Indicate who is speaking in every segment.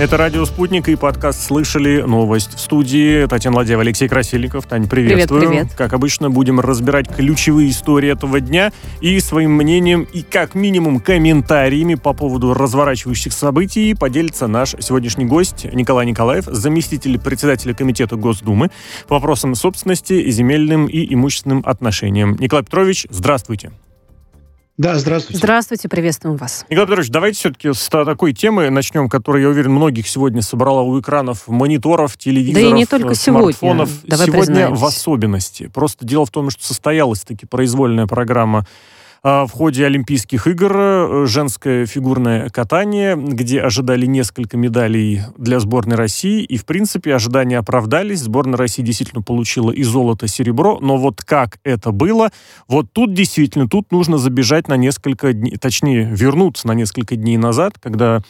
Speaker 1: Это «Радио Спутник» и подкаст «Слышали новость». В студии Татьяна Ладеева, Алексей Красильников. Тань, приветствую.
Speaker 2: Привет, привет.
Speaker 1: Как обычно, будем разбирать ключевые истории этого дня и своим мнением и, как минимум, комментариями по поводу разворачивающих событий поделится наш сегодняшний гость Николай Николаев, заместитель председателя Комитета Госдумы по вопросам собственности, земельным и имущественным отношениям. Николай Петрович, здравствуйте.
Speaker 3: Да, здравствуйте.
Speaker 2: Здравствуйте, приветствуем вас.
Speaker 1: Николай Петрович, давайте все-таки с такой темы начнем, которая, я уверен, многих сегодня собрала у экранов мониторов, телевизоров,
Speaker 2: да и не только
Speaker 1: смартфонов.
Speaker 2: Сегодня, Давай
Speaker 1: сегодня
Speaker 2: признаемся.
Speaker 1: в особенности. Просто дело в том, что состоялась таки произвольная программа в ходе Олимпийских игр э, женское фигурное катание, где ожидали несколько медалей для сборной России, и, в принципе, ожидания оправдались. Сборная России действительно получила и золото, и серебро, но вот как это было, вот тут действительно, тут нужно забежать на несколько дней, точнее, вернуться на несколько дней назад, когда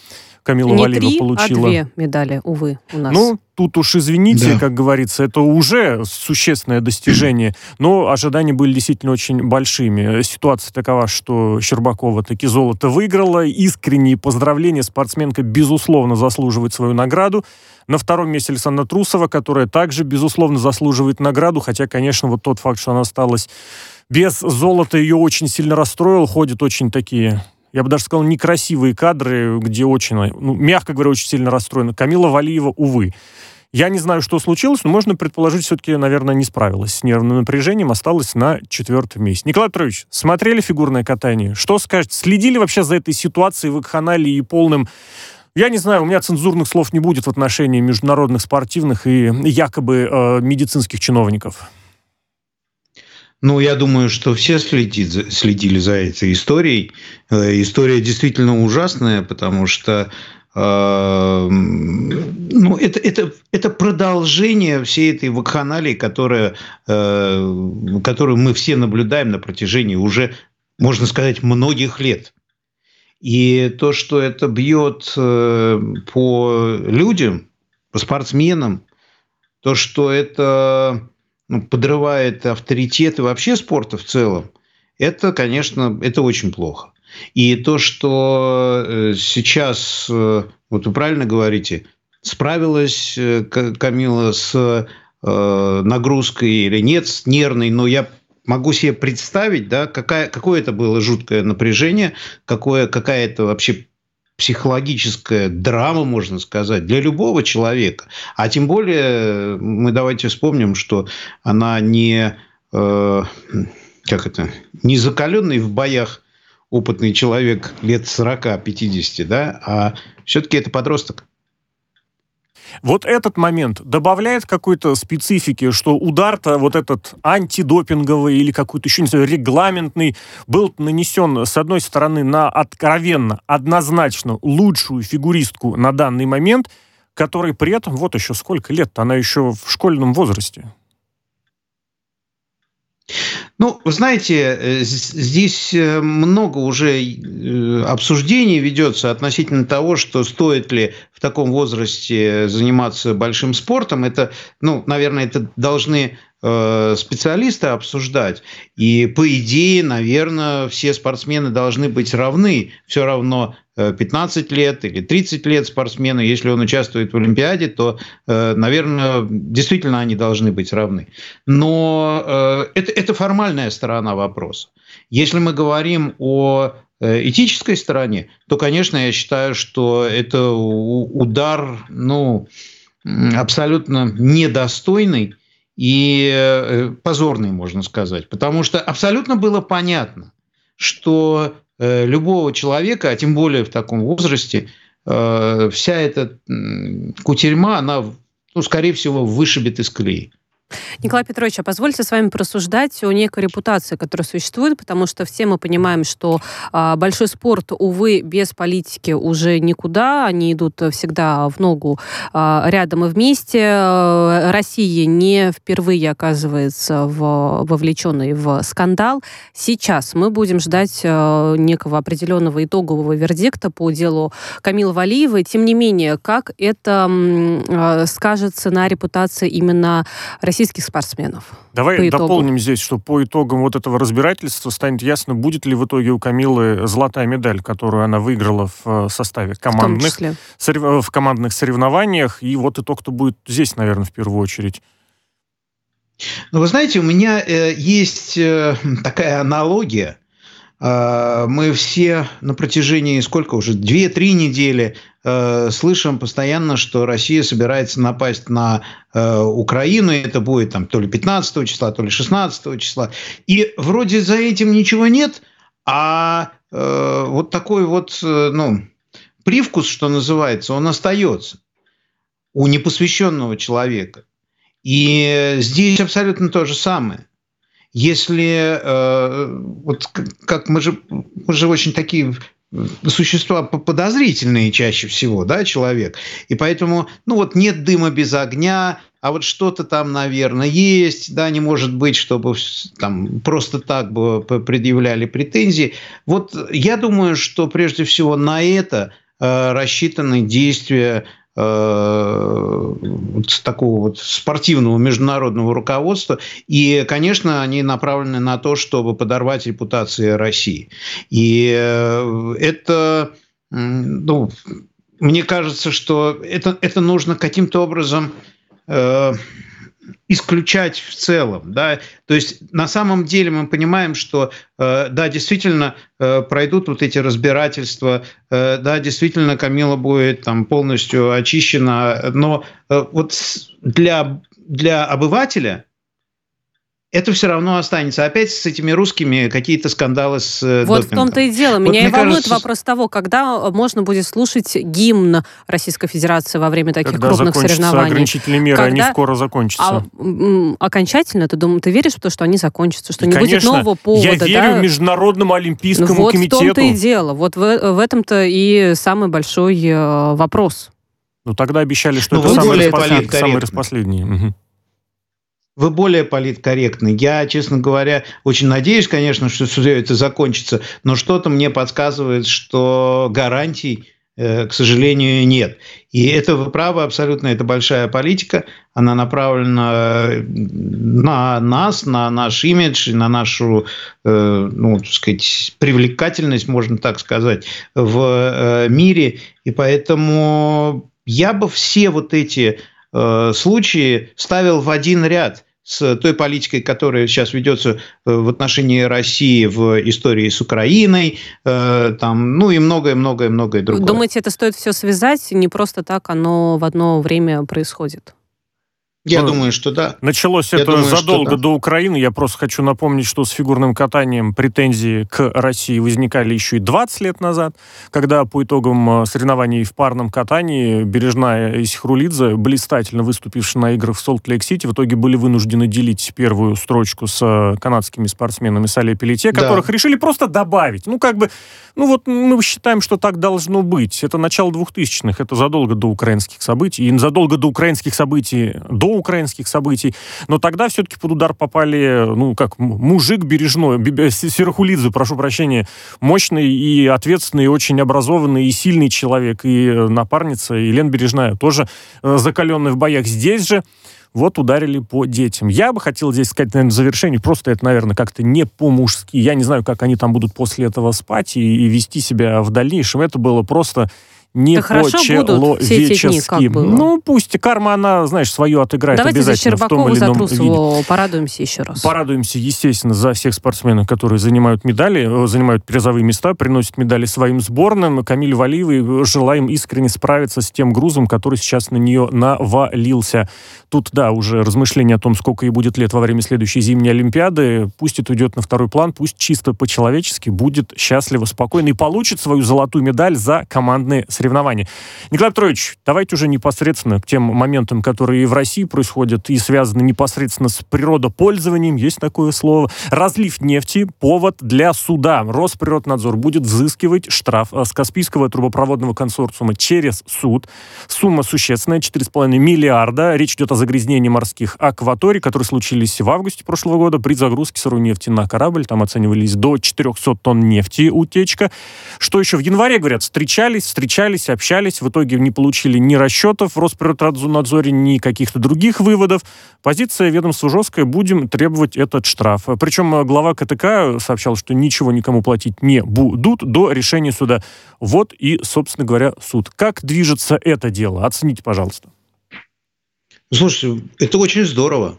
Speaker 1: Камила
Speaker 2: Не
Speaker 1: Валиева
Speaker 2: три,
Speaker 1: получила...
Speaker 2: а две медали, увы, у нас.
Speaker 1: Ну, тут уж извините,
Speaker 3: Да.
Speaker 1: как говорится, это уже существенное достижение, но ожидания были действительно очень большими. Ситуация такова, что Щербакова таки золото выиграла. Искренние поздравления. Спортсменка, безусловно, заслуживает свою награду. На втором месте Александра Трусова, которая также, безусловно, заслуживает награду, хотя, конечно, вот тот факт, что она осталась без золота, ее очень сильно расстроил. Ходят очень такие я бы даже сказал, некрасивые кадры, где очень, ну, мягко говоря, очень сильно расстроена. Камила Валиева, увы. Я не знаю, что случилось, но можно предположить, все-таки, наверное, не справилась с нервным напряжением, осталась на четвертом месте. Николай Петрович, смотрели фигурное катание? Что скажете? Следили вообще за этой ситуацией в вакханалии и полным я не знаю, у меня цензурных слов не будет в отношении международных спортивных и якобы э, медицинских чиновников.
Speaker 3: Ну, я думаю, что все следит, следили за этой историей. Э, История действительно ужасная, потому что э, ну, это, это, это продолжение всей этой вакханалии, которая, э, которую мы все наблюдаем на протяжении уже, можно сказать, многих лет. И то, что это бьет по людям, по спортсменам, то, что это ну, подрывает авторитет и вообще спорта в целом, это, конечно, это очень плохо. И то, что э, сейчас, э, вот вы правильно говорите, справилась э, Камила с нагрузкой или нет, с нервной, но я могу себе представить, да, какая, какое это было жуткое напряжение, какое, какая это вообще психологическая драма, можно сказать, для любого человека. А тем более, мы давайте вспомним, что она не, э, как это, не закаленный в боях опытный человек лет 40-50, да, а все-таки это подросток.
Speaker 1: Вот этот момент добавляет какой-то специфики, что удар-то вот этот антидопинговый или какой-то еще, не знаю, регламентный был нанесен, с одной стороны, на откровенно, однозначно лучшую фигуристку на данный момент, которой при этом, вот еще сколько лет она еще в школьном возрасте.
Speaker 3: Ну, вы знаете, э, здесь э, много уже э, обсуждений ведется относительно того, что стоит ли в таком возрасте заниматься большим спортом. Это, ну, наверное, это должны специалисты обсуждать. И по идее, наверное, все спортсмены должны быть равны. Все равно э, 15 лет или 30 лет спортсмену, если он участвует в Олимпиаде, то, э, наверное, действительно они должны быть равны. Но э, это, это формальная сторона вопроса. Если мы говорим о э, этической стороне, то, конечно, я считаю, что это удар, ну, абсолютно недостойный и э, позорный, можно сказать. Потому что абсолютно было понятно, что э, любого человека, а тем более в таком возрасте, э, вся эта кутерьма, она, ну, скорее всего, вышибет из колеи.
Speaker 2: Николай Петрович, а позвольте с вами порассуждать о некой репутации, которая существует, потому что все мы понимаем, что а, большой спорт, увы, без политики уже никуда, они идут всегда в ногу а, рядом и вместе. Э, Россия не впервые оказывается в, вовлеченной в скандал. Сейчас мы будем ждать э, некого определенного итогового вердикта по делу Камилы Валиевой. Тем не менее, как это э, скажется на репутации именно Российской российских спортсменов.
Speaker 1: Давай дополним здесь, что по итогам вот этого разбирательства станет ясно, будет ли в итоге у Камилы золотая медаль, которую она выиграла в э, составе командных, в, сорев... в командных соревнованиях. И вот итог-то будет здесь, наверное, в первую очередь.
Speaker 3: Ну, вы знаете, у меня э, есть э, такая аналогия. Э, мы все на протяжении сколько уже, две-три недели э, слышим постоянно, что Россия собирается напасть на э, Украину, это будет там то ли 15 числа, то ли 16 числа. И вроде за этим ничего нет, а э, вот такой вот, э, ну, привкус, что называется, он остается у непосвященного человека. И здесь абсолютно то же самое. Если э, вот как мы же мы же очень такие существа подозрительные чаще всего, да, человек. И поэтому, ну вот нет дыма без огня, а вот что-то там, наверное, есть, да, не может быть, чтобы там просто так бы предъявляли претензии. Вот я думаю, что прежде всего на это э, рассчитаны действия вот такого вот спортивного международного руководства. И, конечно, они направлены на то, чтобы подорвать репутацию России. И э, это, ну, мне кажется, что это, это нужно каким-то образом э, исключать в целом. Да? То есть на самом деле мы понимаем, что э, да, действительно э, пройдут вот эти разбирательства, э, да, действительно Камила будет там полностью очищена, но вот для, для обывателя это все равно останется. Опять с этими русскими какие-то скандалы с
Speaker 2: э, Вот допингом. в том-то и дело. Меня вот, и волнует кажется... вопрос того, когда можно будет слушать гимн Российской Федерации во время таких когда крупных соревнований.
Speaker 1: ограничительные меры, когда... они скоро закончатся. А,
Speaker 2: окончательно, ты, думаешь, ты веришь в то, что они закончатся, что и, не конечно, будет нового повода?
Speaker 1: Я верю да? в Международному Олимпийскому
Speaker 2: вот
Speaker 1: комитету.
Speaker 2: Вот в том-то и дело. Вот в, в этом-то и самый большой э, вопрос.
Speaker 1: Ну, тогда обещали, что ну, это самый распоследний. Самый распоследний. Угу
Speaker 3: вы более политкорректны. Я, честно говоря, очень надеюсь, конечно, что все это закончится, но что-то мне подсказывает, что гарантий, э, к сожалению, нет. И это вы правы абсолютно, это большая политика, она направлена э, на нас, на наш имидж, на нашу, э, ну, так сказать, привлекательность, можно так сказать, в мире. И поэтому я бы все вот эти случаи ставил в один ряд с той политикой, которая сейчас ведется э, в отношении России в истории с Украиной, э, там, ну и многое-многое-многое другое.
Speaker 2: Думаете, это стоит все связать? Не просто так оно в одно время происходит?
Speaker 3: Я ну, думаю, что да.
Speaker 1: Началось
Speaker 3: Я
Speaker 1: это думаю, задолго да. до Украины. Я просто хочу напомнить, что с фигурным катанием претензии к России возникали еще и 20 лет назад, когда по итогам э, соревнований в парном катании Бережная и Сихрулидзе, блистательно выступившие на играх в Солт-Лейк-Сити, в итоге были вынуждены делить первую строчку с э, канадскими спортсменами Сале Пелете, которых да. решили просто добавить. Ну, как бы, ну вот мы считаем, что так должно быть. Это начало 2000-х, это задолго до украинских событий. И задолго до украинских событий, до украинских событий. Но тогда все-таки под удар попали, ну, как мужик бережной, Серахулидзе, прошу прощения, мощный и ответственный, и очень образованный и сильный человек. И напарница Елена Бережная тоже э, закаленная в боях. Здесь же вот ударили по детям. Я бы хотел здесь сказать, наверное, в завершении, просто это, наверное, как-то не по-мужски. Я не знаю, как они там будут после этого спать и, и вести себя в дальнейшем. Это было просто не да по-человечески. Ну, пусть карма, она, знаешь, свою отыграет
Speaker 2: Давайте
Speaker 1: обязательно
Speaker 2: за в том или ином за виде. порадуемся еще раз.
Speaker 1: Порадуемся, естественно, за всех спортсменов, которые занимают медали, э, занимают призовые места, приносят медали своим сборным. Камиль Валиевой желаем искренне справиться с тем грузом, который сейчас на нее навалился. Тут, да, уже размышления о том, сколько ей будет лет во время следующей зимней Олимпиады. Пусть это уйдет на второй план, пусть чисто по-человечески будет счастливо, спокойно и получит свою золотую медаль за командные соревнований. Николай Петрович, давайте уже непосредственно к тем моментам, которые и в России происходят, и связаны непосредственно с природопользованием, есть такое слово. Разлив нефти – повод для суда. Росприроднадзор будет взыскивать штраф э, с Каспийского трубопроводного консорциума через суд. Сумма существенная – 4,5 миллиарда. Речь идет о загрязнении морских акваторий, которые случились в августе прошлого года при загрузке сырой нефти на корабль. Там оценивались до 400 тонн нефти утечка. Что еще? В январе, говорят, встречались, встречались общались, общались, в итоге не получили ни расчетов в Росприроднадзоре, ни каких-то других выводов. Позиция ведомства жесткая, будем требовать этот штраф. Причем глава КТК сообщал, что ничего никому платить не будут до решения суда. Вот и, собственно говоря, суд. Как движется это дело? Оцените, пожалуйста.
Speaker 3: Слушайте, это очень здорово.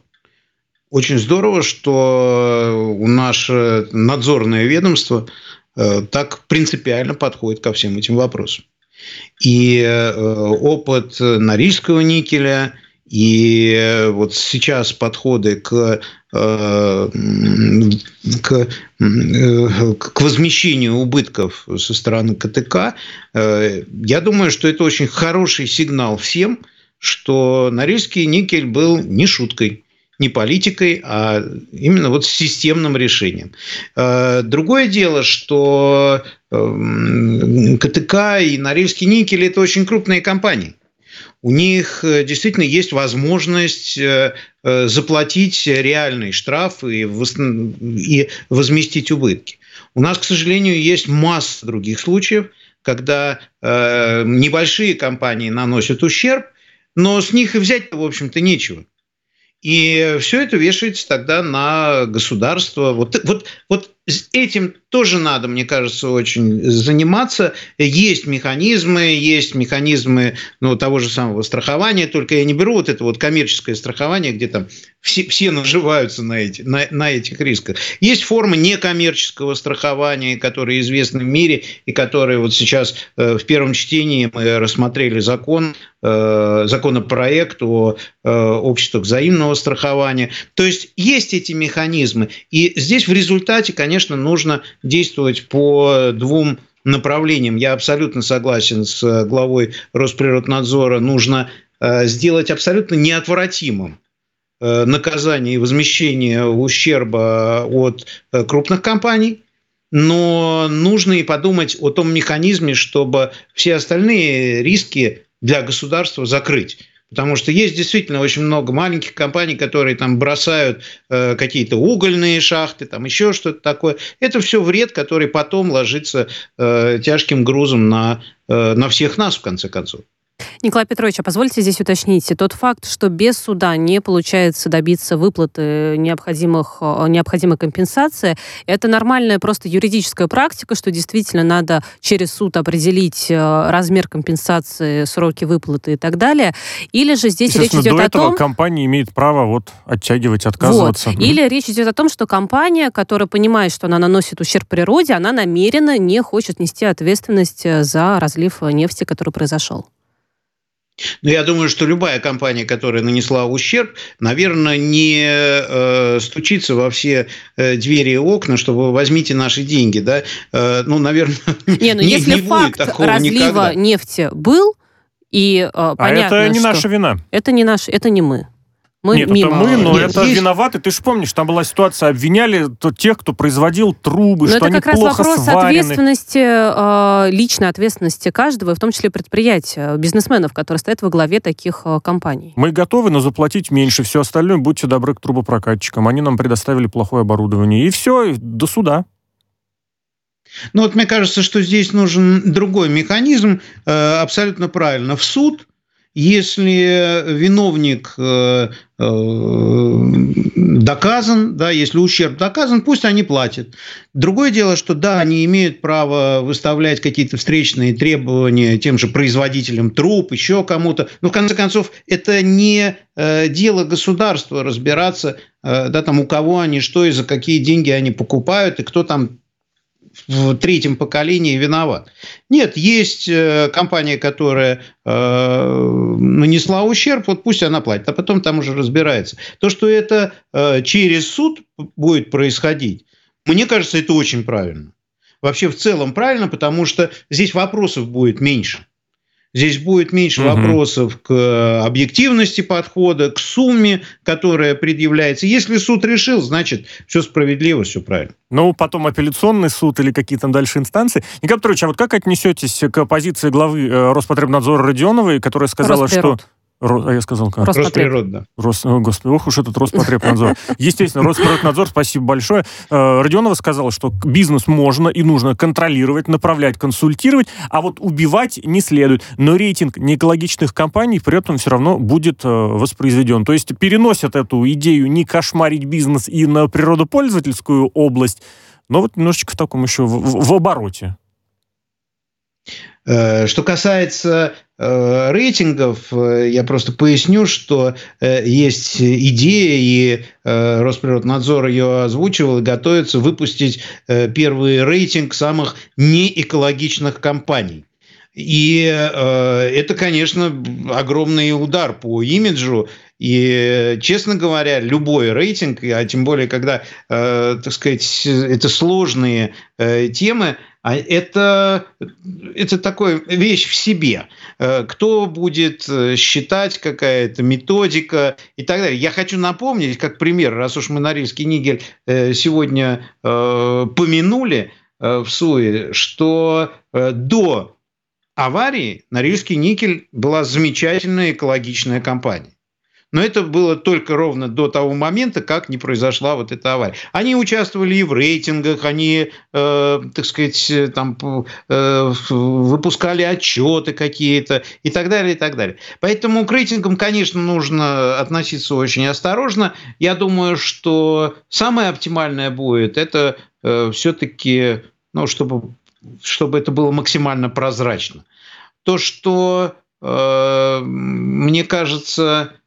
Speaker 3: Очень здорово, что наше надзорное ведомство э, так принципиально подходит ко всем этим вопросам. И э, опыт Норильского никеля, и вот сейчас подходы к, э, к, к возмещению убытков со стороны КТК, я думаю, что это очень хороший сигнал всем, что Норильский никель был не шуткой не политикой, а именно вот системным решением. Э, другое дело, что эм, КТК и Норильский никель – это очень крупные компании. У них э, действительно есть возможность э, заплатить реальный штраф и возместить убытки. У нас, к сожалению, есть масса других случаев, когда небольшие компании наносят ущерб, но с них и взять-то, в общем-то, нечего. И все это вешается тогда на государство. Вот, вот, вот этим тоже надо, мне кажется, очень заниматься. Есть механизмы, есть механизмы ну, того же самого страхования, только я не беру вот это вот коммерческое страхование, где там все, все наживаются на, эти, на, на этих рисках. Есть формы некоммерческого страхования, которые известны в мире и которые вот сейчас э, в первом чтении мы рассмотрели закон, э, законопроект о э, обществах взаимного страхования. То есть есть эти механизмы. И здесь в результате, конечно, нужно действовать по двум направлениям. Я абсолютно согласен с главой Росприроднадзора. Нужно сделать абсолютно неотвратимым Э, наказание и возмещение ущерба от э, крупных компаний, но нужно и подумать о том механизме, чтобы все остальные риски для государства закрыть. Потому что есть действительно очень много маленьких компаний, которые там бросают э, какие-то угольные шахты, там еще что-то такое. Это все вред, который потом ложится э, тяжким грузом на, э, на всех нас, в конце концов.
Speaker 2: Николай Петрович, а позвольте здесь уточнить. Тот факт, что без суда не получается добиться выплаты необходимых, э, необходимой компенсации, это нормальная просто юридическая практика, что действительно надо через суд определить э, размер компенсации, сроки выплаты и так далее. Или же здесь речь идет
Speaker 1: до
Speaker 2: о
Speaker 1: этого
Speaker 2: том...
Speaker 1: компания имеет право вот оттягивать, отказываться.
Speaker 2: Вот. Или речь идет о том, что компания, которая понимает, что она наносит ущерб природе, она намеренно не хочет нести ответственность э, за разлив нефти, который произошел.
Speaker 3: Но я думаю, что любая компания, которая нанесла ущерб, наверное, не э, стучится во все э, двери и окна, чтобы возьмите наши деньги, да? Э, ну, наверное,
Speaker 2: не, ну,
Speaker 3: не,
Speaker 2: если
Speaker 3: не
Speaker 2: факт
Speaker 3: будет такого
Speaker 2: разлива
Speaker 3: никогда.
Speaker 2: нефти был, и э, понятно,
Speaker 1: а это не
Speaker 2: что
Speaker 1: наша вина.
Speaker 2: Это не наш, это не мы. Мы
Speaker 1: Нет,
Speaker 2: мимо.
Speaker 1: это мы, но
Speaker 3: Нет,
Speaker 1: это
Speaker 3: есть-
Speaker 1: виноваты. Ты же помнишь, там была ситуация, обвиняли то тех, кто производил трубы,
Speaker 2: Но
Speaker 1: что
Speaker 2: это
Speaker 1: они
Speaker 2: как раз вопрос
Speaker 1: сварены.
Speaker 2: ответственности, э, личной ответственности каждого, и в том числе предприятия, бизнесменов, которые стоят во главе таких э, компаний.
Speaker 1: Мы готовы, но заплатить меньше. Все остальное будьте добры к трубопрокатчикам. Они нам предоставили плохое оборудование. И все, до суда.
Speaker 3: Ну вот мне кажется, что здесь нужен другой механизм, э, абсолютно правильно, в суд, если виновник э, э, доказан, да, если ущерб доказан, пусть они платят. Другое дело, что да, они имеют право выставлять какие-то встречные требования тем же производителям труб, еще кому-то. Но в конце концов, это не э, дело государства разбираться, да, там у кого они что и за какие деньги они покупают, и кто там в третьем поколении виноват. Нет, есть э, компания, которая э, нанесла ущерб, вот пусть она платит, а потом там уже разбирается. То, что это э, через суд будет происходить, мне кажется, это очень правильно. Вообще в целом правильно, потому что здесь вопросов будет меньше. Здесь будет меньше
Speaker 1: Мгм.
Speaker 3: вопросов к объективности подхода, к сумме, которая предъявляется. Если суд решил, значит, все справедливо, все правильно.
Speaker 1: Ну, потом апелляционный суд или какие там дальше инстанции. Николай Петрович, а вот как отнесетесь к позиции главы э, Роспотребнадзора Родионовой, которая сказала, что... Ро, а я сказал как?
Speaker 3: Роспотреб, да.
Speaker 1: Рос, о, господи, ох уж этот Роспотребнадзор. Естественно, Роспотребнадзор, спасибо большое. Э, Родионова сказала, что бизнес можно и нужно контролировать, направлять, консультировать, а вот убивать не следует. Но рейтинг неэкологичных компаний при этом все равно будет э, воспроизведен. То есть переносят эту идею не кошмарить бизнес и на природопользовательскую область, но вот немножечко в таком еще в, в обороте.
Speaker 3: Э, что касается э, рейтингов, э, я просто поясню, что есть идея, и Росприроднадзор ее озвучивал, и готовится выпустить первый рейтинг самых неэкологичных компаний. И это, конечно, огромный удар по имиджу. И, честно говоря, любой рейтинг, а тем более, когда, так сказать, это сложные темы, а это, это такая вещь в себе. Э, кто будет э, считать, какая-то методика и так далее. Я хочу напомнить, как пример, раз уж мы Норильский нигель э, сегодня помянули в СУИ, что до аварии Норильский никель была замечательная экологичная компания. Но это было только ровно до того момента, как не произошла вот эта авария. Они участвовали и в рейтингах, они, э, так сказать, там э, выпускали отчеты какие-то и так далее, и так далее. Поэтому к рейтингам, конечно, нужно относиться очень осторожно. Я думаю, что самое оптимальное будет это э, все-таки, ну, чтобы, чтобы это было максимально прозрачно. То, что, э, мне кажется, Э,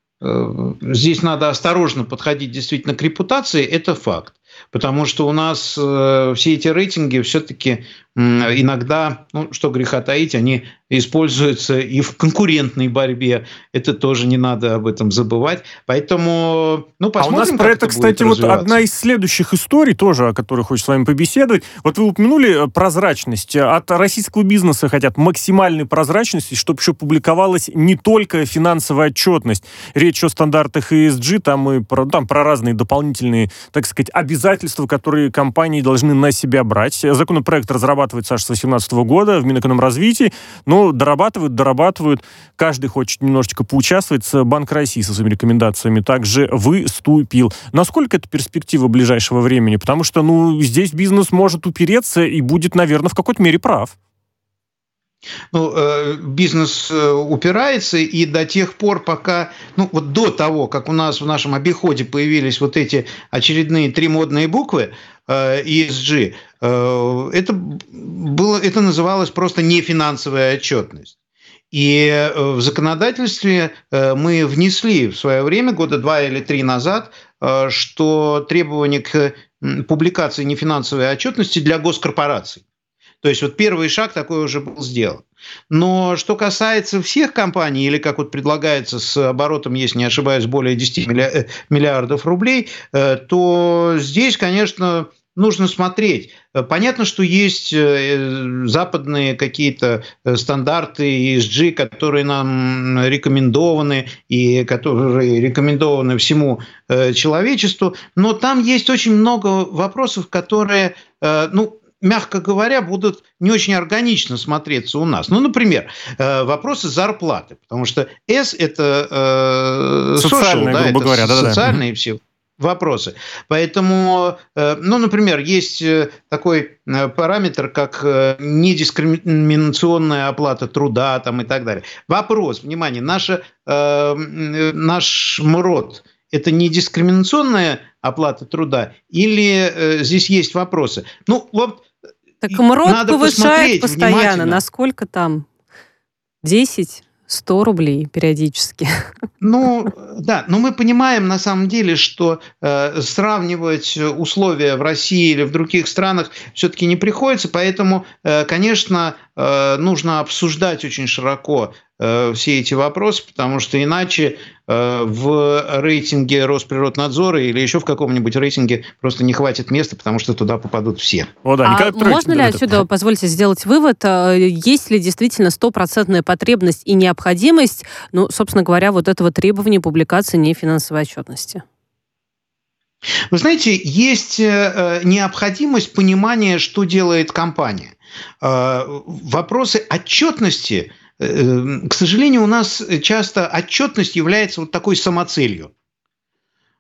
Speaker 3: здесь надо осторожно подходить действительно к репутации, это факт. Потому что у нас э, все эти рейтинги все-таки иногда, ну, что греха таить, они используются и в конкурентной борьбе. Это тоже не надо об этом забывать. Поэтому, ну, посмотрим,
Speaker 1: А у нас про это, кстати, вот одна из следующих историй тоже, о которой хочу с вами побеседовать. Вот вы упомянули э, прозрачность. От российского бизнеса хотят максимальной прозрачности, чтобы еще публиковалась не только финансовая отчетность. Речь о стандартах ESG, там и про, там про разные дополнительные, так сказать, обязательства, которые компании должны на себя брать. Законопроект разрабатывается дорабатывается аж с 2018 года в Минэкономразвитии. Но дорабатывают, дорабатывают. Каждый хочет немножечко поучаствовать. Банк России со своими рекомендациями также выступил. Насколько это перспектива ближайшего времени? Потому что, ну, здесь бизнес может упереться и будет, наверное, в какой-то мере прав.
Speaker 3: Ну, э, бизнес э, упирается, и до тех пор, пока, ну, вот до того, как у нас в нашем обиходе появились вот эти очередные три модные буквы, э, ESG, это, было, это называлось просто нефинансовая отчетность. И в законодательстве мы внесли в свое время, года два или три назад, что требование к публикации нефинансовой отчетности для госкорпораций. То есть вот первый шаг такой уже был сделан. Но что касается всех компаний, или как вот предлагается с оборотом, если не ошибаюсь, более 10 э, миллиардов рублей, э, то здесь, конечно, нужно смотреть. Понятно, что есть э, западные какие-то стандарты ESG, которые нам рекомендованы и которые рекомендованы всему человечеству, но там есть очень много вопросов, которые, ну, мягко говоря, будут не очень органично смотреться у нас. Ну, например, э, вопросы зарплаты, потому что S – это э,
Speaker 1: социальные, social, да,
Speaker 3: грубо
Speaker 1: это говоря,
Speaker 3: да, социальные да. все вопросы. Поэтому, э, ну, например, есть такой параметр, как недискриминационная оплата труда там, и так далее. Вопрос, внимание, наша, наш МРОД – это не дискриминационная оплата труда или здесь есть вопросы? Ну, вот
Speaker 2: так МРОД Надо повышает постоянно. Насколько там? 10? 100 рублей периодически.
Speaker 3: Ну, да, но мы понимаем на самом деле, что э, сравнивать условия в России или в других странах все-таки не приходится, поэтому, э, конечно, нужно обсуждать очень широко Э, все эти вопросы, потому что иначе э, в рейтинге Росприроднадзора или еще в каком-нибудь рейтинге просто не хватит места, потому что туда попадут все.
Speaker 2: О, да, а можно ли отсюда, позвольте сделать вывод, э, есть ли действительно стопроцентная потребность и необходимость, ну, собственно говоря, вот этого требования публикации нефинансовой отчетности?
Speaker 3: Вы знаете, есть необходимость понимания, что делает компания. Вопросы отчетности – к сожалению, у нас часто отчетность является вот такой самоцелью.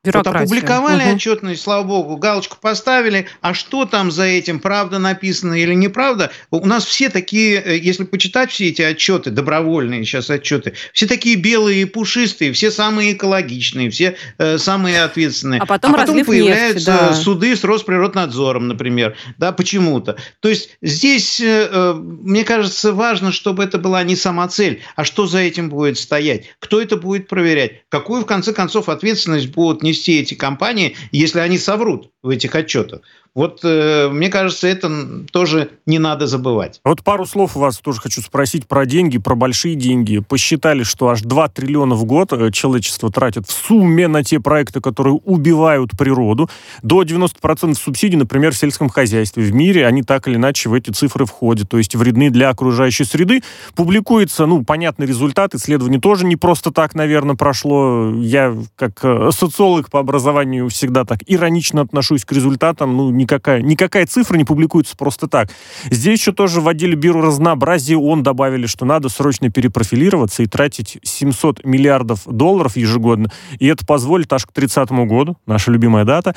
Speaker 3: Вот опубликовали угу. отчетность, слава богу, галочку поставили, а что там за этим, правда написано или неправда? У нас все такие, э, если почитать все эти отчеты, добровольные сейчас отчеты, все такие белые и пушистые, все самые экологичные, все э, самые ответственные.
Speaker 2: А потом,
Speaker 3: а потом появляются
Speaker 2: нефть, да.
Speaker 3: суды с Росприроднадзором, например, да, почему-то. То есть здесь, э, э, мне кажется, важно, чтобы это была не сама цель, а что за этим будет стоять, кто это будет проверять, какую, в конце концов, ответственность будут нести нести эти компании, если они соврут в этих отчетах. Вот э, мне кажется, это тоже не надо забывать.
Speaker 1: Вот пару слов у вас тоже хочу спросить про деньги, про большие деньги. Посчитали, что аж 2 триллиона в год э, человечество тратит в сумме на те проекты, которые убивают природу. До 90% субсидий, например, в сельском хозяйстве. В мире они так или иначе в эти цифры входят, то есть вредны для окружающей среды. Публикуется, ну, понятный результат. Исследование тоже не просто так, наверное, прошло. Я, как э, социолог по образованию, всегда так иронично отношусь к результатам. Ну, никакая, никакая цифра не публикуется просто так. Здесь еще тоже в отделе биоразнообразия он добавили, что надо срочно перепрофилироваться и тратить 700 миллиардов долларов ежегодно. И это позволит аж к 30 году, наша любимая дата,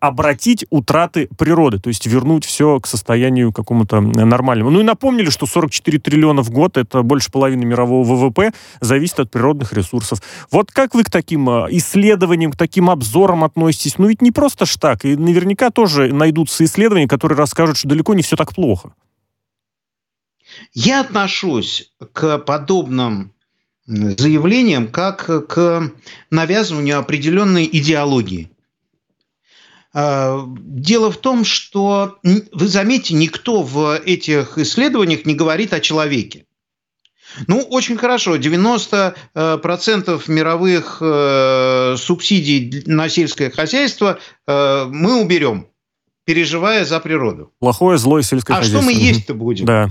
Speaker 1: обратить утраты природы, то есть вернуть все к состоянию какому-то нормальному. Ну и напомнили, что 44 триллиона в год, это больше половины мирового ВВП, зависит от природных ресурсов. Вот как вы к таким а, исследованиям, к таким обзорам относитесь? Ну ведь не просто ж так, и наверняка наверняка тоже найдутся исследования, которые расскажут, что далеко не все так плохо.
Speaker 3: Я отношусь к подобным заявлениям как к навязыванию определенной идеологии. А, дело в том, что, вы заметите, никто в этих исследованиях не говорит о человеке. Ну, очень хорошо. 90% э, мировых э, субсидий на сельское хозяйство э, мы уберем, переживая за природу.
Speaker 1: Плохое, злое сельское
Speaker 3: а
Speaker 1: хозяйство.
Speaker 3: А что мы есть-то будем?
Speaker 1: Да.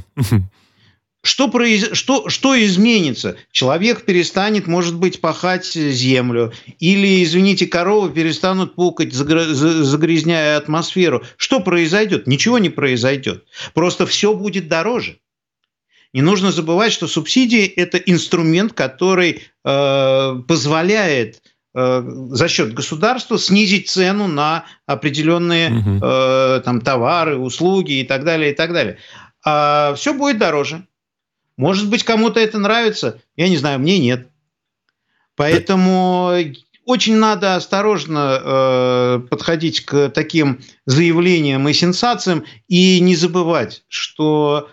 Speaker 3: Что, произ... что, что изменится? Человек перестанет, может быть, пахать землю. Или, извините, коровы перестанут пукать, загрязняя атмосферу. Что произойдет? Ничего не произойдет. Просто все будет дороже. Не нужно забывать, что субсидии – это инструмент, который э, позволяет э, за счет государства снизить цену на определенные угу. э, там, товары, услуги и так далее, и так далее. А все будет дороже. Может быть, кому-то это нравится, я не знаю, мне нет. Поэтому очень надо осторожно э, подходить к таким заявлениям и сенсациям и не забывать, что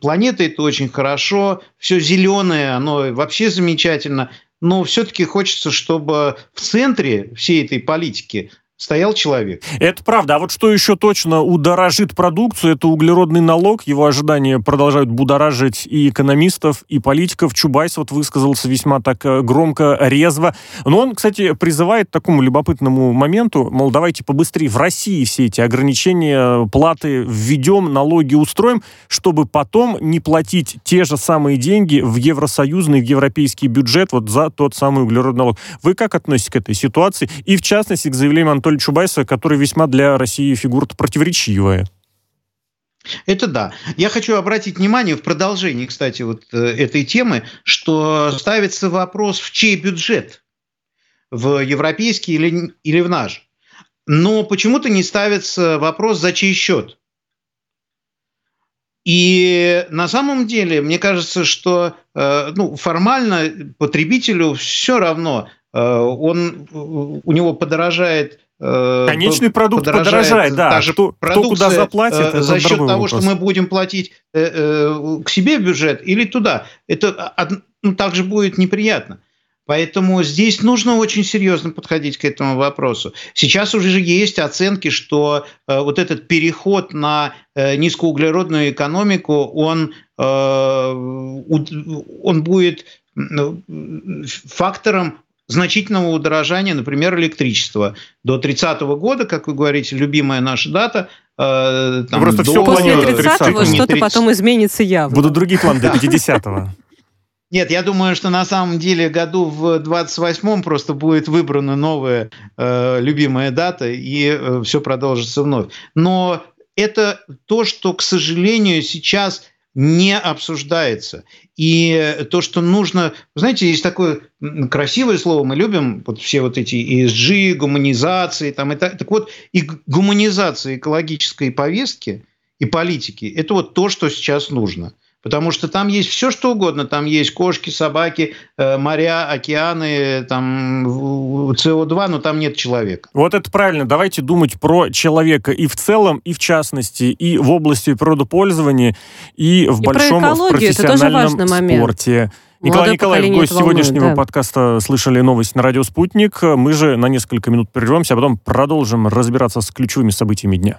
Speaker 3: планета это очень хорошо, все зеленое, оно вообще замечательно, но все-таки хочется, чтобы в центре всей этой политики стоял человек.
Speaker 1: Это правда. А вот что еще точно удорожит продукцию, это углеродный налог. Его ожидания продолжают будоражить и экономистов, и политиков. Чубайс вот высказался весьма так э, громко, резво. Но он, кстати, призывает к такому любопытному моменту, мол, давайте побыстрее в России все эти ограничения, платы введем, налоги устроим, чтобы потом не платить те же самые деньги в евросоюзный, в европейский бюджет вот за тот самый углеродный налог. Вы как относитесь к этой ситуации? И, в частности, к заявлению Антона Анатолия Чубайса, который весьма для России фигура противоречивая.
Speaker 3: Это да. Я хочу обратить внимание в продолжении, кстати, вот э, этой темы, что ставится вопрос, в чей бюджет? В европейский или, или в наш? Но почему-то не ставится вопрос, за чей счет? И на самом деле, мне кажется, что э, ну, формально потребителю все равно, э, он, у него подорожает
Speaker 1: Конечный продукт подорожает, да. Даже кто, кто куда заплатит,
Speaker 3: э, за счет того, вопрос. что мы будем платить э, к себе в бюджет или туда. Это ну, также будет неприятно. Поэтому здесь нужно очень серьезно подходить к этому вопросу. Сейчас уже есть оценки, что вот этот переход на низкоуглеродную экономику, он, он будет ну, фактором значительного удорожания, например, электричества. До 30 года, как вы говорите, любимая наша дата.
Speaker 2: Э, там, Просто до... все После 30-го что-то потом изменится явно.
Speaker 1: Будут другие планы до 50-го.
Speaker 3: Нет, я думаю, что на самом деле году в 28-м просто будет выбрана новая э, любимая дата, и э, все продолжится вновь. Но это то, что, к сожалению, сейчас не обсуждается. И то, что нужно... Знаете, есть такое красивое слово, мы любим вот все вот эти ESG, гуманизации. Там, это, так вот, и гуманизация экологической повестки и политики – это вот то, что сейчас нужно. Потому что там есть все, что угодно. Там есть кошки, собаки, э, моря, океаны, там СО2, но там нет человека.
Speaker 1: Вот это правильно. Давайте думать про человека и в целом, и в частности, и в области природопользования, и в и большом про в профессиональном спорте. Николай Николаев, гость сегодняшнего да. подкаста «Слышали новость на радио «Спутник». Мы же на несколько минут прервемся, а потом продолжим разбираться с ключевыми событиями дня.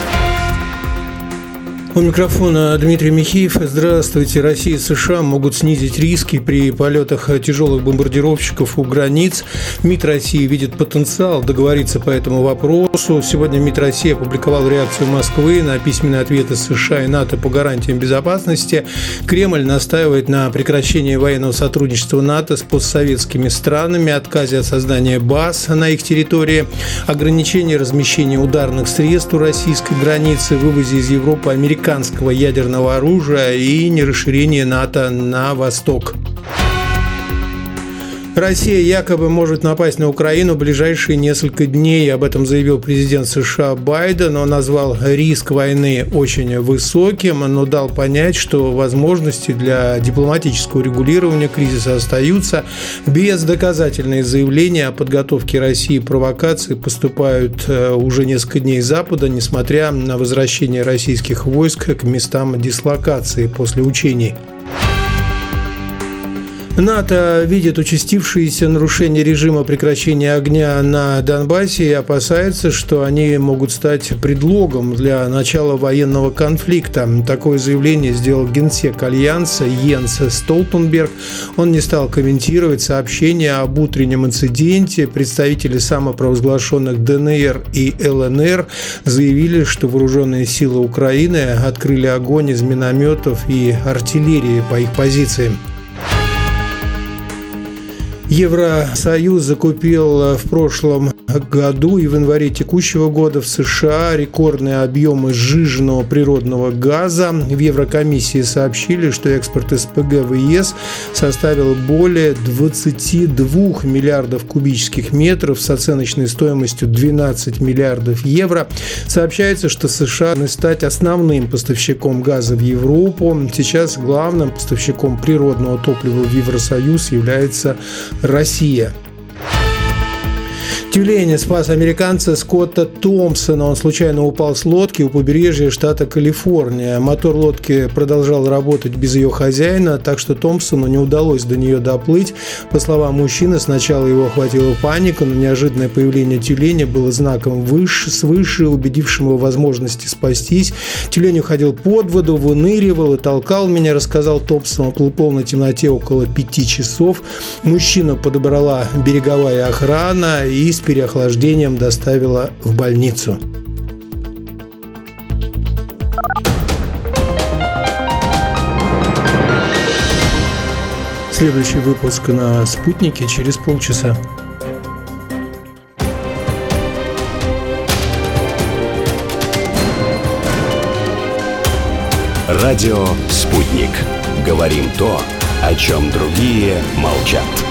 Speaker 4: У микрофона Дмитрий Михеев. Здравствуйте. Россия и США могут снизить риски при полетах тяжелых бомбардировщиков у границ. МИД России видит потенциал договориться по этому вопросу. Сегодня МИД России опубликовал реакцию Москвы на письменные ответы США и НАТО по гарантиям безопасности. Кремль настаивает на прекращении военного сотрудничества НАТО с постсоветскими странами, отказе от создания баз на их территории, ограничении размещения ударных средств у российской границы, вывозе из Европы американских американского ядерного оружия и не расширение НАТО на восток. Россия якобы может напасть на Украину в ближайшие несколько дней. Об этом заявил президент США Байден. Он назвал риск войны очень высоким, но дал понять, что возможности для дипломатического регулирования кризиса остаются. Без доказательных заявлений о подготовке России провокации поступают э, уже несколько дней Запада, несмотря на возвращение российских войск к местам дислокации после учений. НАТО видит участившиеся нарушения режима прекращения огня на Донбассе и опасается, что они могут стать предлогом для начала военного конфликта. Такое заявление сделал генсек Альянса Йенс Столтенберг. Он не стал комментировать сообщение об утреннем инциденте. Представители самопровозглашенных ДНР и ЛНР заявили, что вооруженные силы Украины открыли огонь из минометов и артиллерии по их позициям. Евросоюз закупил э, в прошлом году и в январе текущего года в США рекордные объемы сжиженного природного газа. В Еврокомиссии сообщили, что экспорт СПГ в ЕС составил более 22 миллиардов кубических метров с оценочной стоимостью 12 миллиардов евро. Сообщается, что США стать основным поставщиком газа в Европу. Сейчас главным поставщиком природного топлива в Евросоюз является Россия. Тюлени спас американца Скотта Томпсона. Он случайно упал с лодки у побережья штата Калифорния. Мотор лодки продолжал работать без ее хозяина, так что Томпсону не удалось до нее доплыть. По словам мужчины, сначала его охватила паника, но неожиданное появление тюленя было знаком выше, свыше, убедившим его возможности спастись. Тюлень уходил под воду, выныривал и толкал меня, рассказал Томпсон. Он плыл на темноте около пяти часов. Мужчину подобрала береговая охрана и переохлаждением доставила в больницу. Следующий выпуск на «Спутнике» через полчаса.
Speaker 5: Радио «Спутник». Говорим то, о чем другие молчат.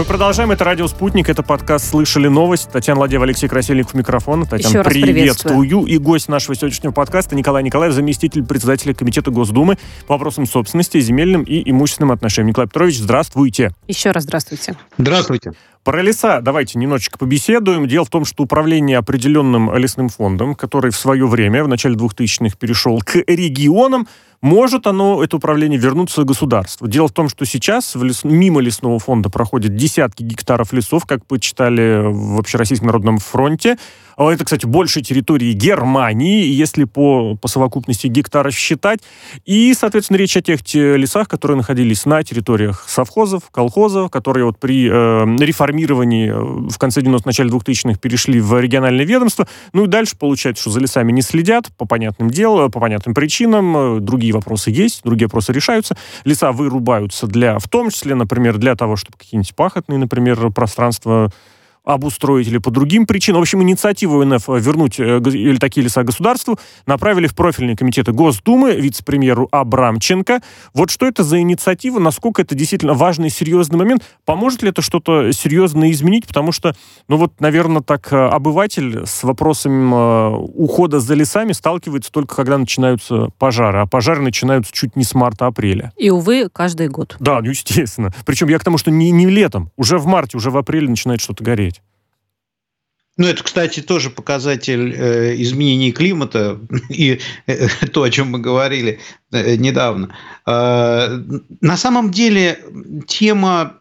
Speaker 1: Мы продолжаем. Это «Радио Спутник», это подкаст «Слышали новость». Татьяна Ладева, Алексей Красильников, микрофон. Татьяна, Еще приветствую. И гость нашего сегодняшнего подкаста Николай Николаев, заместитель председателя Комитета Госдумы по вопросам собственности, земельным и имущественным отношениям. Николай Петрович, здравствуйте.
Speaker 2: Еще раз здравствуйте.
Speaker 3: Здравствуйте.
Speaker 1: Про леса давайте немножечко побеседуем. Дело в том, что управление определенным лесным фондом, который в свое время, в начале 2000-х, перешел к регионам, может оно, это управление, вернуться государству. Дело в том, что сейчас в лес, мимо лесного фонда проходят десятки гектаров лесов, как почитали в Общероссийском народном фронте. А это, кстати, больше территории Германии, если по, по совокупности гектаров считать. И, соответственно, речь о тех лесах, которые находились на территориях совхозов, колхозов, которые вот при э, реформировании э, в конце 90-х, начале 2000-х перешли в региональное ведомство. Ну и дальше получается, что за лесами не следят по понятным делам, по понятным причинам. Э, другие вопросы есть, другие вопросы решаются. Леса вырубаются для, в том числе, например, для того, чтобы какие-нибудь пахотные, например, пространства обустроить или по другим причинам. В общем, инициативу НФ вернуть э, или такие леса государству направили в профильные комитеты Госдумы вице-премьеру Абрамченко. Вот что это за инициатива, насколько это действительно важный и серьезный момент, поможет ли это что-то серьезно изменить, потому что, ну вот, наверное, так э, обыватель с вопросом э, ухода за лесами сталкивается только когда начинаются пожары, а пожары начинаются чуть не с марта-апреля.
Speaker 2: И, увы, каждый год.
Speaker 1: Да, ну, естественно. Причем я к тому, что не, не летом, уже в марте, уже в апреле начинает что-то гореть.
Speaker 3: Ну, это, кстати, тоже показатель э, изменений климата и э, то, о чем мы говорили э, недавно. Э, на самом деле тема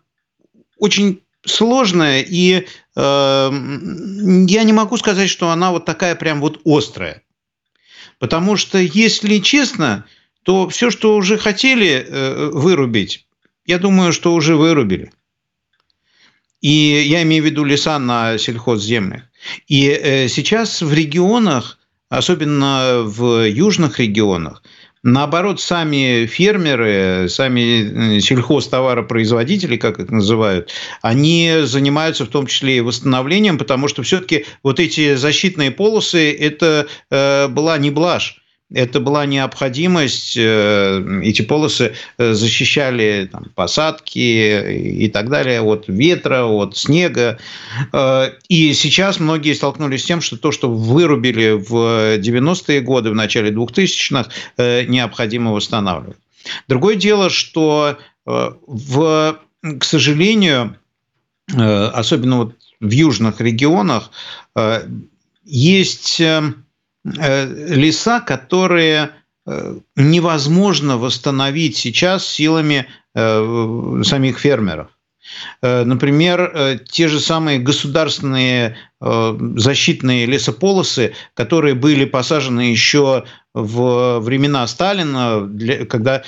Speaker 3: очень сложная, и я не могу сказать, что она вот такая прям вот острая. Потому что, если честно, то все, что уже хотели вырубить, я думаю, что уже вырубили. И я имею в виду леса на сельхозземлях. И э, сейчас в регионах, особенно в южных регионах, Наоборот, сами фермеры, сами э, сельхозтоваропроизводители, как их называют, они занимаются в том числе и восстановлением, потому что все-таки вот эти защитные полосы, это э, была не блажь это была необходимость, э, эти полосы э, защищали там, посадки и так далее от ветра, от снега. Э, и сейчас многие столкнулись с тем, что то, что вырубили в 90-е годы, в начале 2000-х, необходимо восстанавливать. Другое дело, что, в, к сожалению, особенно вот в южных регионах, есть леса, которые э, невозможно восстановить сейчас силами э, самих фермеров. Например, те же самые государственные защитные лесополосы, которые были посажены еще в времена Сталина, когда,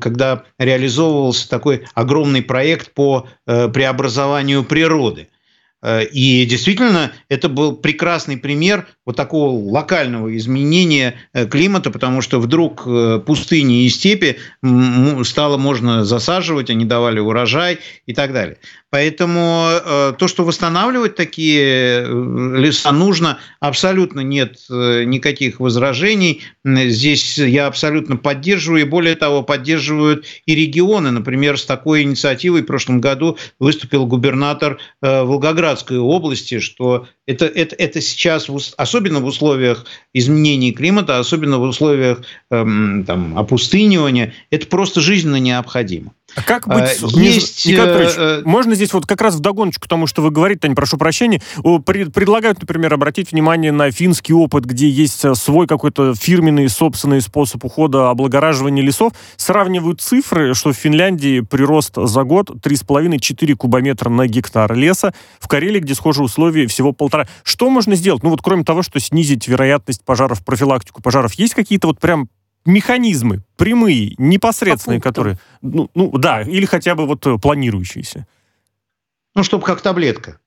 Speaker 3: когда реализовывался такой огромный проект по преобразованию природы. И действительно, это был прекрасный пример вот такого локального изменения э, климата, потому что вдруг э, пустыни и степи стало можно засаживать, они давали урожай и так далее. Поэтому э, то, что восстанавливать такие леса нужно, абсолютно нет никаких возражений. Здесь я абсолютно поддерживаю, и более того, поддерживают и регионы. Например, с такой инициативой в прошлом году выступил губернатор Волгоградской области, что это, это, это сейчас, особенно в условиях изменений климата, особенно в условиях эм, там, опустынивания, это просто жизненно необходимо.
Speaker 1: А как быть? А, есть... Николай э, можно здесь вот как раз в догоночку тому, что вы говорите, Таня, прошу прощения, предлагают, например, обратить внимание на финский опыт, где есть э, свой какой-то фирменный собственный способ ухода, облагораживания лесов. Сравнивают цифры, что в Финляндии прирост за год 3,5-4 кубометра на гектар леса, в Карелии, где схожие условия, всего полтора. Что можно сделать? Ну вот кроме того, что снизить вероятность пожаров, профилактику пожаров, есть какие-то вот прям механизмы прямые, непосредственные, которые... Ну, ну да, или хотя бы вот э, планирующиеся.
Speaker 3: Ну, чтобы как таблетка.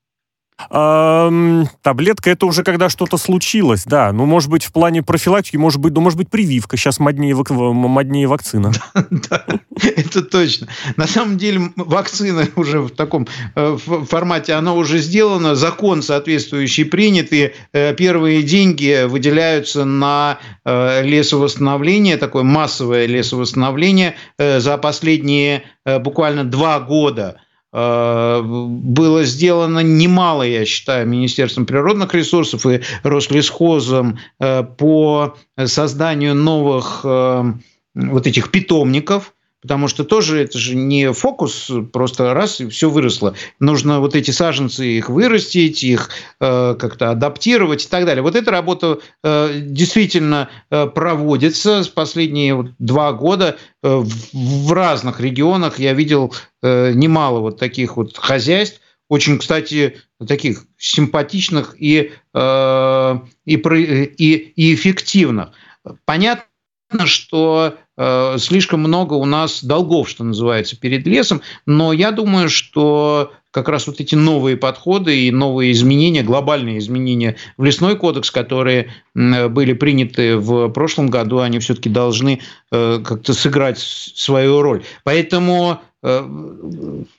Speaker 1: Эм, таблетка это уже когда что-то случилось, да. Ну, может быть, в плане профилактики, может быть, ну, может быть, прививка. Сейчас моднее, вак... моднее вакцина.
Speaker 3: Да, это точно. На самом деле, вакцина уже в таком э, формате, она уже сделана, закон соответствующий принят, и э, первые деньги выделяются на э, лесовосстановление, такое массовое лесовосстановление за последние буквально два года – было сделано немало, я считаю, Министерством природных ресурсов и Рослесхозом э, по созданию новых э, вот этих питомников, потому что тоже это же не фокус, просто раз и все выросло. Нужно вот эти саженцы их вырастить, их э, как-то адаптировать и так далее. Вот эта работа э, действительно э, проводится с последние два года э, в, в разных регионах. Я видел э, немало вот таких вот хозяйств, очень, кстати, таких симпатичных и, э, и, и, и эффективных. Понятно, что слишком много у нас долгов, что называется, перед лесом, но я думаю, что как раз вот эти новые подходы и новые изменения, глобальные изменения в лесной кодекс, которые были приняты в прошлом году, они все-таки должны э, как-то сыграть свою роль. Поэтому Э,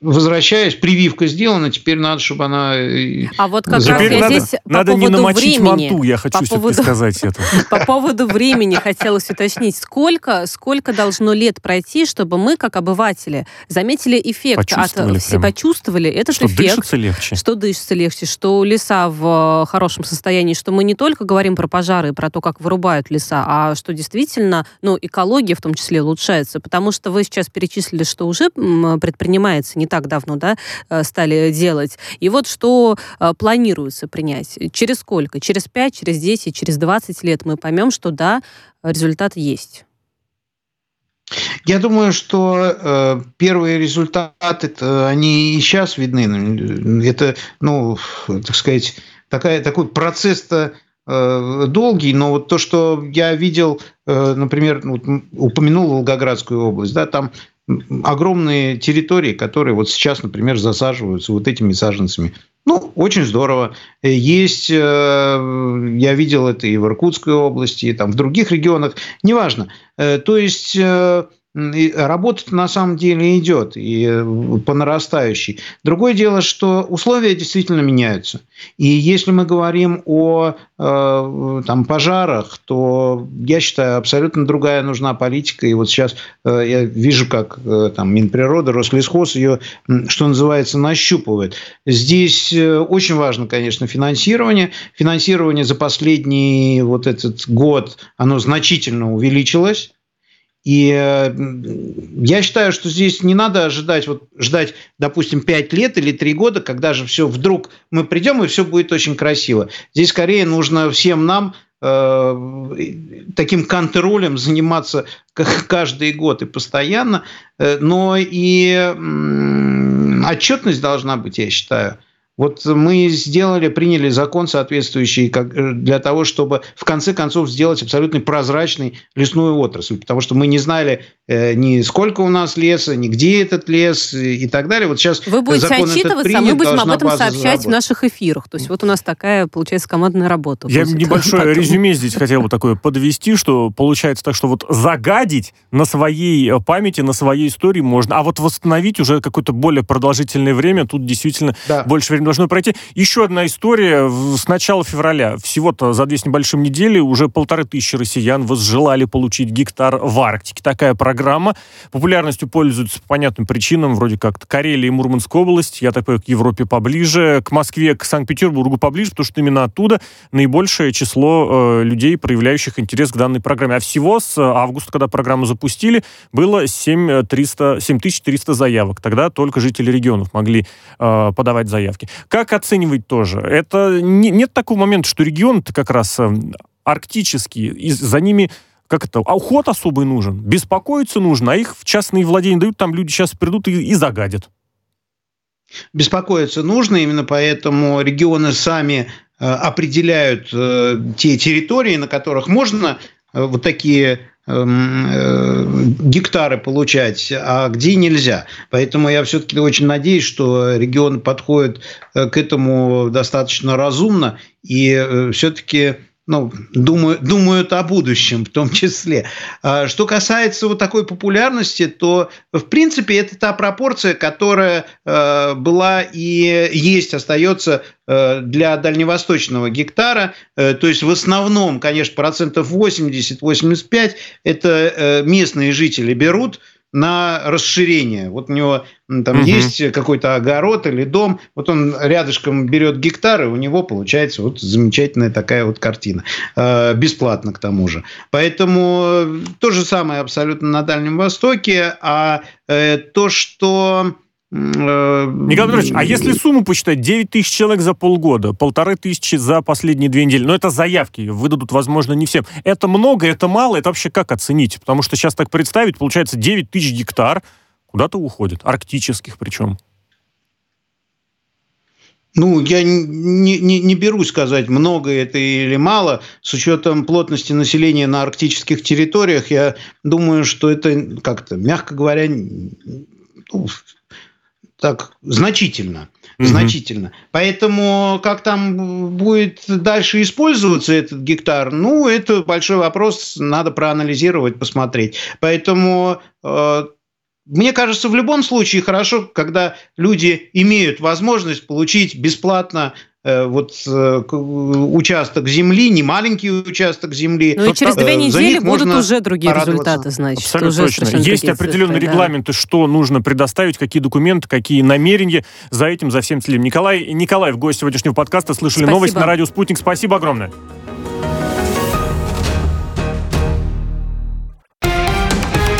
Speaker 3: возвращаюсь, прививка сделана, теперь надо, чтобы она...
Speaker 2: Э, а вот как раз я
Speaker 1: надо,
Speaker 2: здесь
Speaker 1: надо
Speaker 2: по
Speaker 1: не намочить
Speaker 2: времени,
Speaker 1: манту, я хочу по поводу, сказать это.
Speaker 2: По поводу времени хотелось уточнить, сколько, сколько должно лет пройти, чтобы мы, как обыватели, заметили эффект,
Speaker 1: почувствовали,
Speaker 2: от, все почувствовали этот
Speaker 1: что
Speaker 2: эффект.
Speaker 1: дышится легче.
Speaker 2: Что дышится легче, что леса в хорошем состоянии, что мы не только говорим про пожары, про то, как вырубают леса, а что действительно, ну, экология в том числе улучшается, потому что вы сейчас перечислили, что уже предпринимается не так давно, да, э, стали делать. И вот что э, планируется принять. Через сколько? Через 5, через 10, через 20 лет мы поймем, что да, результат есть.
Speaker 3: Я думаю, что э, первые результаты, они и сейчас видны. Это, ну, так сказать, такая, такой процесс-то э, долгий, но вот то, что я видел, э, например, вот, упомянул Волгоградскую область, да, там огромные территории, которые вот сейчас, например, засаживаются вот этими саженцами. Ну, очень здорово. Есть, э, я видел это и в Иркутской области, и там в других регионах, неважно. Э, то есть э, работа на самом деле идет и э, по нарастающей. Другое дело, что условия действительно меняются. И если мы говорим о э, там, пожарах, то я считаю, абсолютно другая нужна политика. И вот сейчас э, я вижу, как там, Минприрода, Рослесхоз ее, что называется, нащупывает. Здесь очень важно, конечно, финансирование. Финансирование за последний вот этот год, оно значительно увеличилось. И я считаю, что здесь не надо ожидать, вот, ждать, допустим, 5 лет или 3 года, когда же все вдруг мы придем, и все будет очень красиво. Здесь скорее нужно всем нам э, таким контролем заниматься каждый год и постоянно, э, но и отчетность должна быть, я считаю. Вот мы сделали, приняли закон соответствующий как, э, для того, чтобы в конце концов сделать абсолютно прозрачной лесную отрасль, потому что мы не знали э, ни сколько у нас леса, ни где этот лес и так далее. Вот сейчас
Speaker 2: Вы будете закон отчитываться, принят, а мы будем об этом сообщать в наших эфирах. То есть вот у нас такая, получается, командная работа.
Speaker 1: Я небольшое резюме здесь хотел бы такое подвести, что получается так, что вот загадить на своей памяти, на своей истории можно, а вот восстановить уже какое-то более продолжительное время, тут действительно да. больше времени должно пройти. Еще одна история. С начала февраля, всего-то за две с небольшим недели, уже полторы тысячи россиян возжелали получить гектар в Арктике. Такая программа. Популярностью пользуются по понятным причинам, вроде как Карелия и Мурманская область. Я так понимаю, к Европе поближе, к Москве, к Санкт-Петербургу поближе, потому что именно оттуда наибольшее число э, людей, проявляющих интерес к данной программе. А всего с августа, когда программу запустили, было 7300, 7300 заявок. Тогда только жители регионов могли э, подавать заявки. Как оценивать тоже? Это не, нет такого момента, что регион-то как раз э, арктический, и за ними как это, а уход особый нужен, беспокоиться нужно, а их в частные владения дают, там люди сейчас придут и, и загадят.
Speaker 3: Беспокоиться нужно, именно поэтому регионы сами э, определяют э, те территории, на которых можно вот такие Эм, э, гектары получать, а где нельзя. Поэтому я все-таки очень надеюсь, что регион подходит э, к этому достаточно разумно и э, все-таки ну, думают, думают о будущем в том числе. А что касается вот такой популярности, то, в принципе, это та пропорция, которая э, была и есть, остается э, для дальневосточного гектара. Э, то есть, в основном, конечно, процентов 80-85 это местные жители берут – на расширение. Вот у него там угу. есть какой-то огород или дом, вот он рядышком берет гектары, у него получается вот замечательная такая вот картина. Э, бесплатно к тому же. Поэтому то же самое абсолютно на Дальнем Востоке. А э, то, что
Speaker 1: Э, Николай Петрович, а если сумму посчитать, 9 тысяч человек за полгода, полторы тысячи за последние две недели, но это заявки, выдадут, возможно, не всем. Это много, это мало, это вообще как оценить? Потому что сейчас так представить, получается 9 тысяч гектар куда-то уходит, арктических причем.
Speaker 3: Ну, я не, не, не берусь сказать, много это или мало. С учетом плотности населения на арктических территориях, я думаю, что это как-то, мягко говоря, ну, так значительно. Угу. Значительно. Поэтому как там будет дальше использоваться этот гектар, ну, это большой вопрос, надо проанализировать, посмотреть. Поэтому э, мне кажется, в любом случае хорошо, когда люди имеют возможность получить бесплатно Э, вот э, участок земли, не маленький участок земли.
Speaker 2: Ну и через две недели будут уже другие результаты, значит.
Speaker 1: Абсолютно уже точно. Есть определенные цифры, регламенты, да. что нужно предоставить, какие документы, какие намерения. За этим, за всем следим. Николай, Николай в гость сегодняшнего подкаста. Слышали Спасибо. новость на радио «Спутник». Спасибо огромное.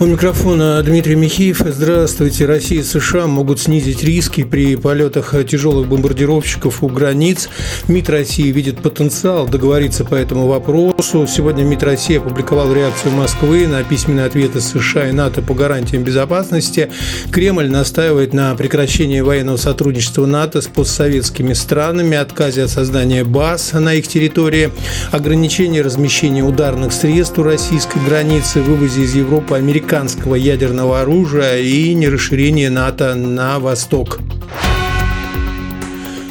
Speaker 4: У микрофона Дмитрий Михеев. Здравствуйте. Россия и США могут снизить риски при полетах тяжелых бомбардировщиков у границ. МИД России видит потенциал договориться по этому вопросу. Сегодня МИД России опубликовал реакцию Москвы на письменные ответы США и НАТО по гарантиям безопасности. Кремль настаивает на прекращении военного сотрудничества НАТО с постсоветскими странами, отказе от создания баз на их территории, ограничении размещения ударных средств у российской границы, вывозе из Европы американцев американского ядерного оружия и нерасширение НАТО на восток.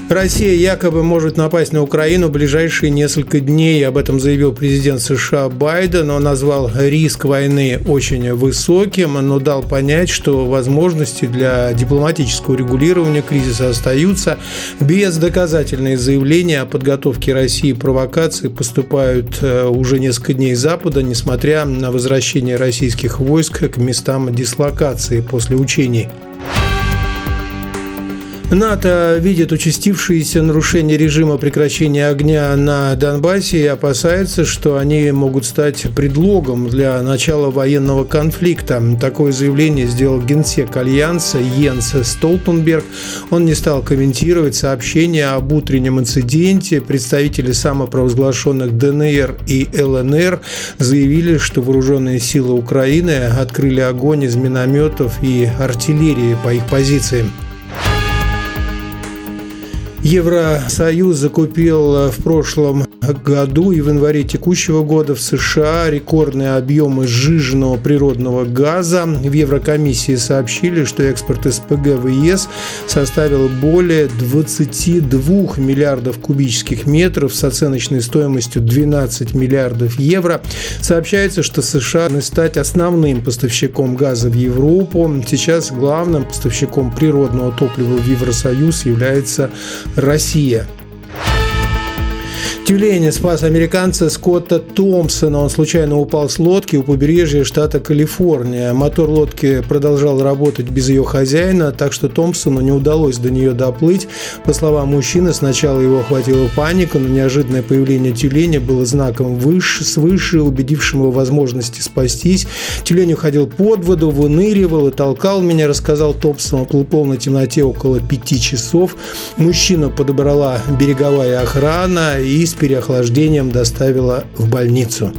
Speaker 4: Россия якобы может напасть на Украину в ближайшие несколько дней. Об этом заявил президент США Байден. Он назвал риск войны очень высоким, но дал понять, что возможности для дипломатического регулирования кризиса остаются. Без доказательные заявления о подготовке России провокации поступают э, уже несколько дней Запада, несмотря на возвращение российских войск к местам дислокации после учений. НАТО видит участившиеся нарушения режима прекращения огня на Донбассе и опасается, что они могут стать предлогом для начала военного конфликта. Такое заявление сделал генсек Альянса Йенс Столтенберг. Он не стал комментировать сообщения об утреннем инциденте. Представители самопровозглашенных ДНР и ЛНР заявили, что вооруженные силы Украины открыли огонь из минометов и артиллерии по их позициям. Евросоюз закупил э, в прошлом году и в январе текущего года в США рекордные объемы сжиженного природного газа. В Еврокомиссии сообщили, что экспорт СПГ в ЕС составил более 22 миллиардов кубических метров с оценочной стоимостью 12 миллиардов евро. Сообщается, что США стать основным поставщиком газа в Европу. Сейчас главным поставщиком природного топлива в Евросоюз является Россия. Тюлень спас американца Скотта Томпсона. Он случайно упал с лодки у побережья штата Калифорния. Мотор лодки продолжал работать без ее хозяина, так что Томпсону не удалось до нее доплыть. По словам мужчины, сначала его охватила паника, но неожиданное появление тюленя было знаком выше, свыше, убедившим его возможности спастись. Тюлень уходил под воду, выныривал и толкал меня, рассказал Томпсон. Он плыл в полной темноте около пяти часов. Мужчину подобрала береговая охрана и с переохлаждением доставила в больницу.